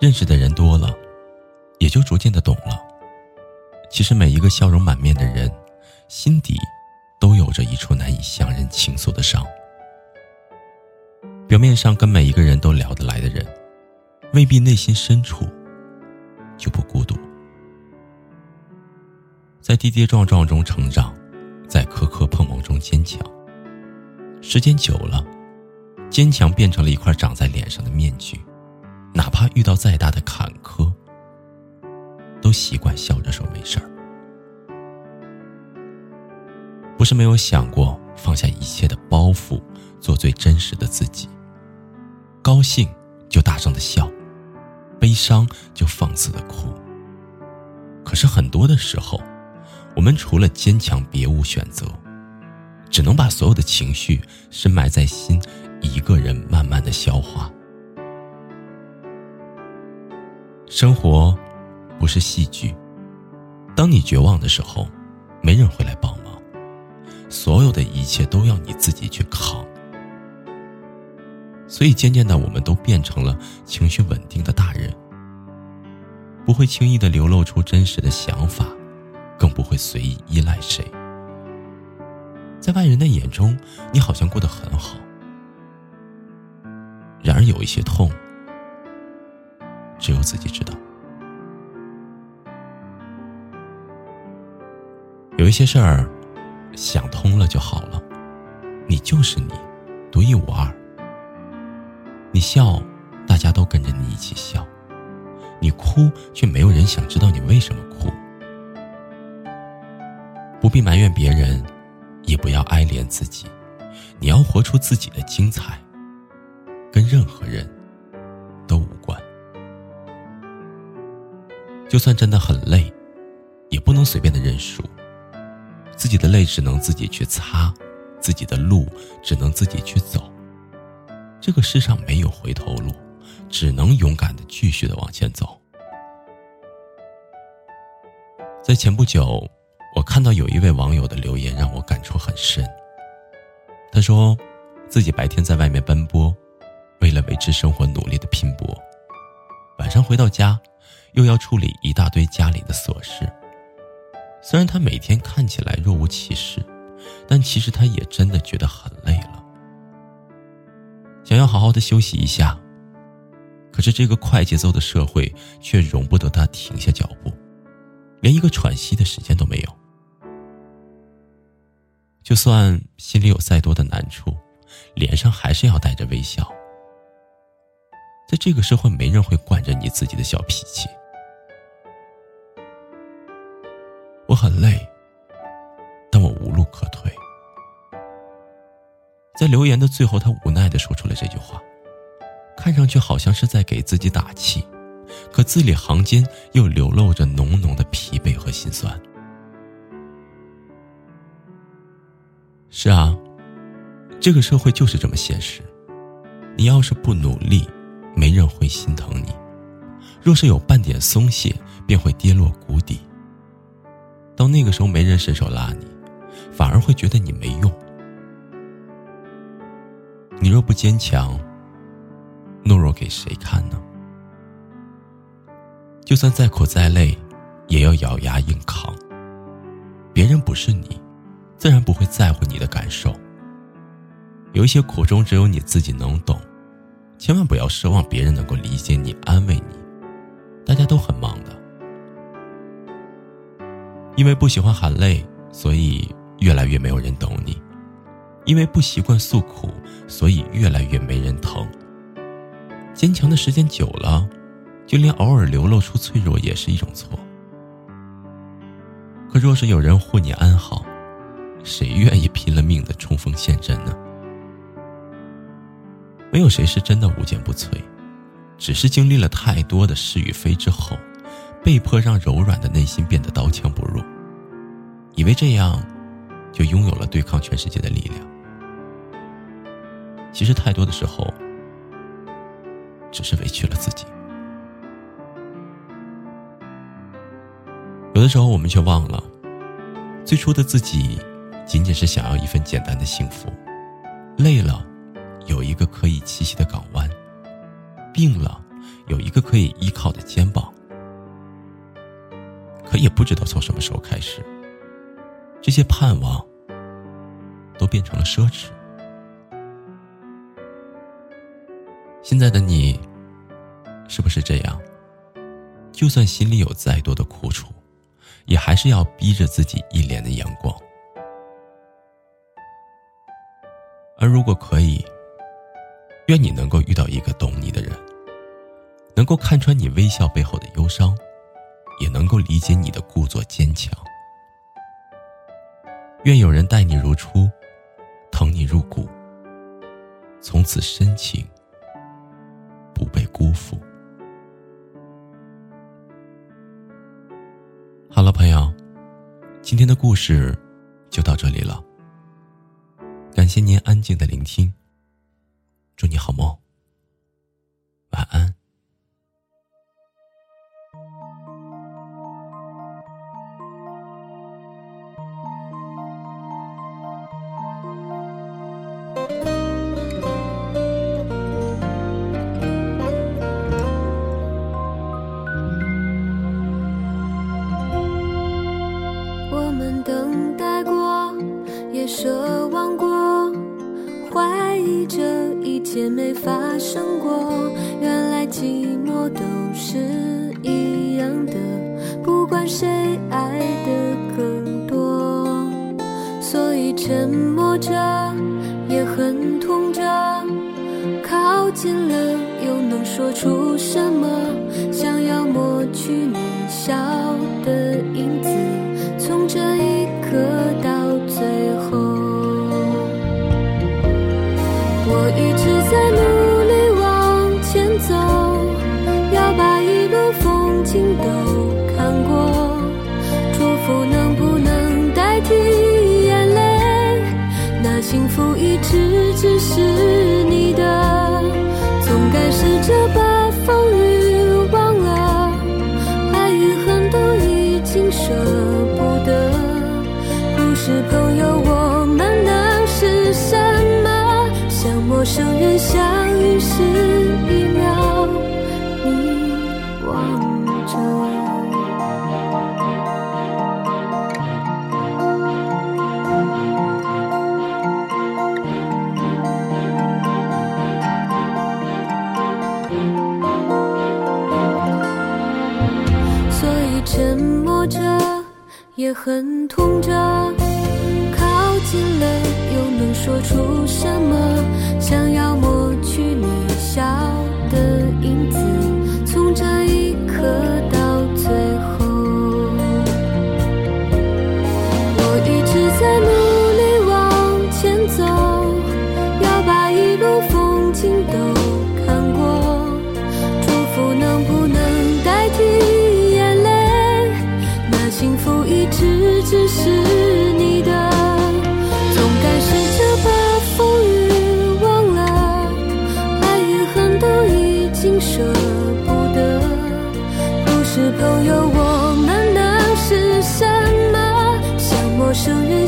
认识的人多了，也就逐渐的懂了。其实每一个笑容满面的人，心底都有着一处难以向人倾诉的伤。表面上跟每一个人都聊得来的人，未必内心深处就不孤独。在跌跌撞撞中成长，在磕磕碰碰中坚强。时间久了，坚强变成了一块长在脸上的面具。哪怕遇到再大的坎坷，都习惯笑着说没事儿。不是没有想过放下一切的包袱，做最真实的自己。高兴就大声的笑，悲伤就放肆的哭。可是很多的时候，我们除了坚强别无选择，只能把所有的情绪深埋在心，一个人慢慢的消化。生活不是戏剧，当你绝望的时候，没人会来帮忙，所有的一切都要你自己去扛。所以渐渐的，我们都变成了情绪稳定的大人，不会轻易的流露出真实的想法，更不会随意依赖谁。在外人的眼中，你好像过得很好，然而有一些痛。只有自己知道。有一些事儿，想通了就好了。你就是你，独一无二。你笑，大家都跟着你一起笑；你哭，却没有人想知道你为什么哭。不必埋怨别人，也不要哀怜自己。你要活出自己的精彩，跟任何人都无关。就算真的很累，也不能随便的认输。自己的泪只能自己去擦，自己的路只能自己去走。这个世上没有回头路，只能勇敢的继续的往前走。在前不久，我看到有一位网友的留言让我感触很深。他说，自己白天在外面奔波，为了维持生活努力的拼搏，晚上回到家。又要处理一大堆家里的琐事。虽然他每天看起来若无其事，但其实他也真的觉得很累了，想要好好的休息一下。可是这个快节奏的社会却容不得他停下脚步，连一个喘息的时间都没有。就算心里有再多的难处，脸上还是要带着微笑。在这个社会，没人会惯着你自己的小脾气。很累，但我无路可退。在留言的最后，他无奈的说出了这句话，看上去好像是在给自己打气，可字里行间又流露着浓浓的疲惫和心酸。是啊，这个社会就是这么现实，你要是不努力。没人会心疼你，若是有半点松懈，便会跌落谷底。到那个时候，没人伸手拉你，反而会觉得你没用。你若不坚强，懦弱给谁看呢？就算再苦再累，也要咬牙硬扛。别人不是你，自然不会在乎你的感受。有一些苦衷，只有你自己能懂。千万不要奢望别人能够理解你、安慰你，大家都很忙的。因为不喜欢喊累，所以越来越没有人懂你；因为不习惯诉苦，所以越来越没人疼。坚强的时间久了，就连偶尔流露出脆弱也是一种错。可若是有人护你安好，谁愿意拼了命的冲锋陷阵呢？没有谁是真的无坚不摧，只是经历了太多的是与非之后，被迫让柔软的内心变得刀枪不入，以为这样就拥有了对抗全世界的力量。其实太多的时候，只是委屈了自己。有的时候，我们却忘了，最初的自己仅仅是想要一份简单的幸福，累了有一个可以栖息的港湾，病了有一个可以依靠的肩膀。可也不知道从什么时候开始，这些盼望都变成了奢侈。现在的你，是不是这样？就算心里有再多的苦楚。也还是要逼着自己一脸的阳光，而如果可以，愿你能够遇到一个懂你的人，能够看穿你微笑背后的忧伤，也能够理解你的故作坚强。愿有人待你如初，疼你入骨，从此深情不被辜负。好了，朋友，今天的故事就到这里了。感谢您安静的聆听，祝你好梦，晚安。谁爱的更多。所以沉默着也很痛着，靠近了又能说出什么？想要抹去你笑的影子，只只是你的。总该试着把风雨忘了，爱与恨都已经舍不得。不是朋友，我们能是什么？像陌生人相遇时靠近了，又能说出什么？想要抹去你笑的影子，从这一刻到最后，我一直在努力往前走，要把一路风景都看过。祝福能不能代替眼泪？那幸福一直只是。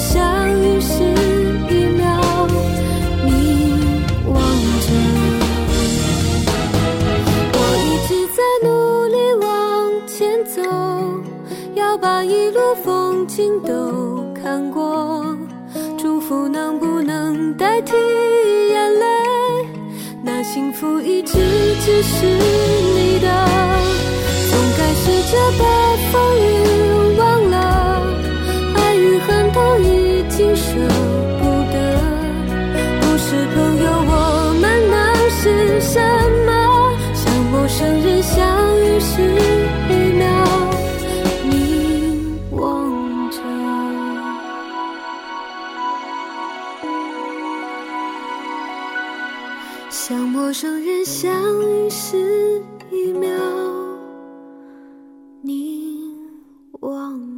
相遇时一秒，你望着。我一直在努力往前走，要把一路风景都看过。祝福能不能代替眼泪？那幸福一直只是凝望